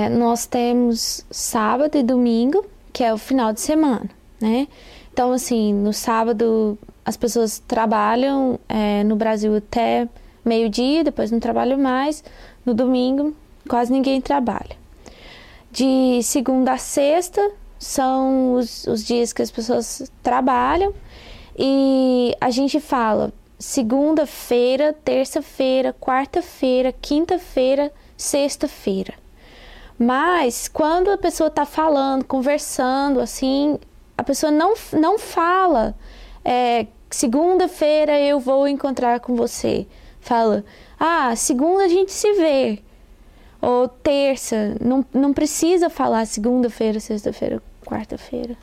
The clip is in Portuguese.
É, nós temos sábado e domingo, que é o final de semana, né? Então, assim, no sábado as pessoas trabalham é, no Brasil até meio-dia, depois não trabalham mais. No domingo, quase ninguém trabalha. De segunda a sexta são os, os dias que as pessoas trabalham e a gente fala segunda-feira, terça-feira, quarta-feira, quinta-feira, sexta-feira. Mas quando a pessoa está falando, conversando, assim, a pessoa não, não fala é, segunda-feira eu vou encontrar com você. Fala, ah, segunda a gente se vê. Ou terça, não, não precisa falar segunda-feira, sexta-feira, quarta-feira.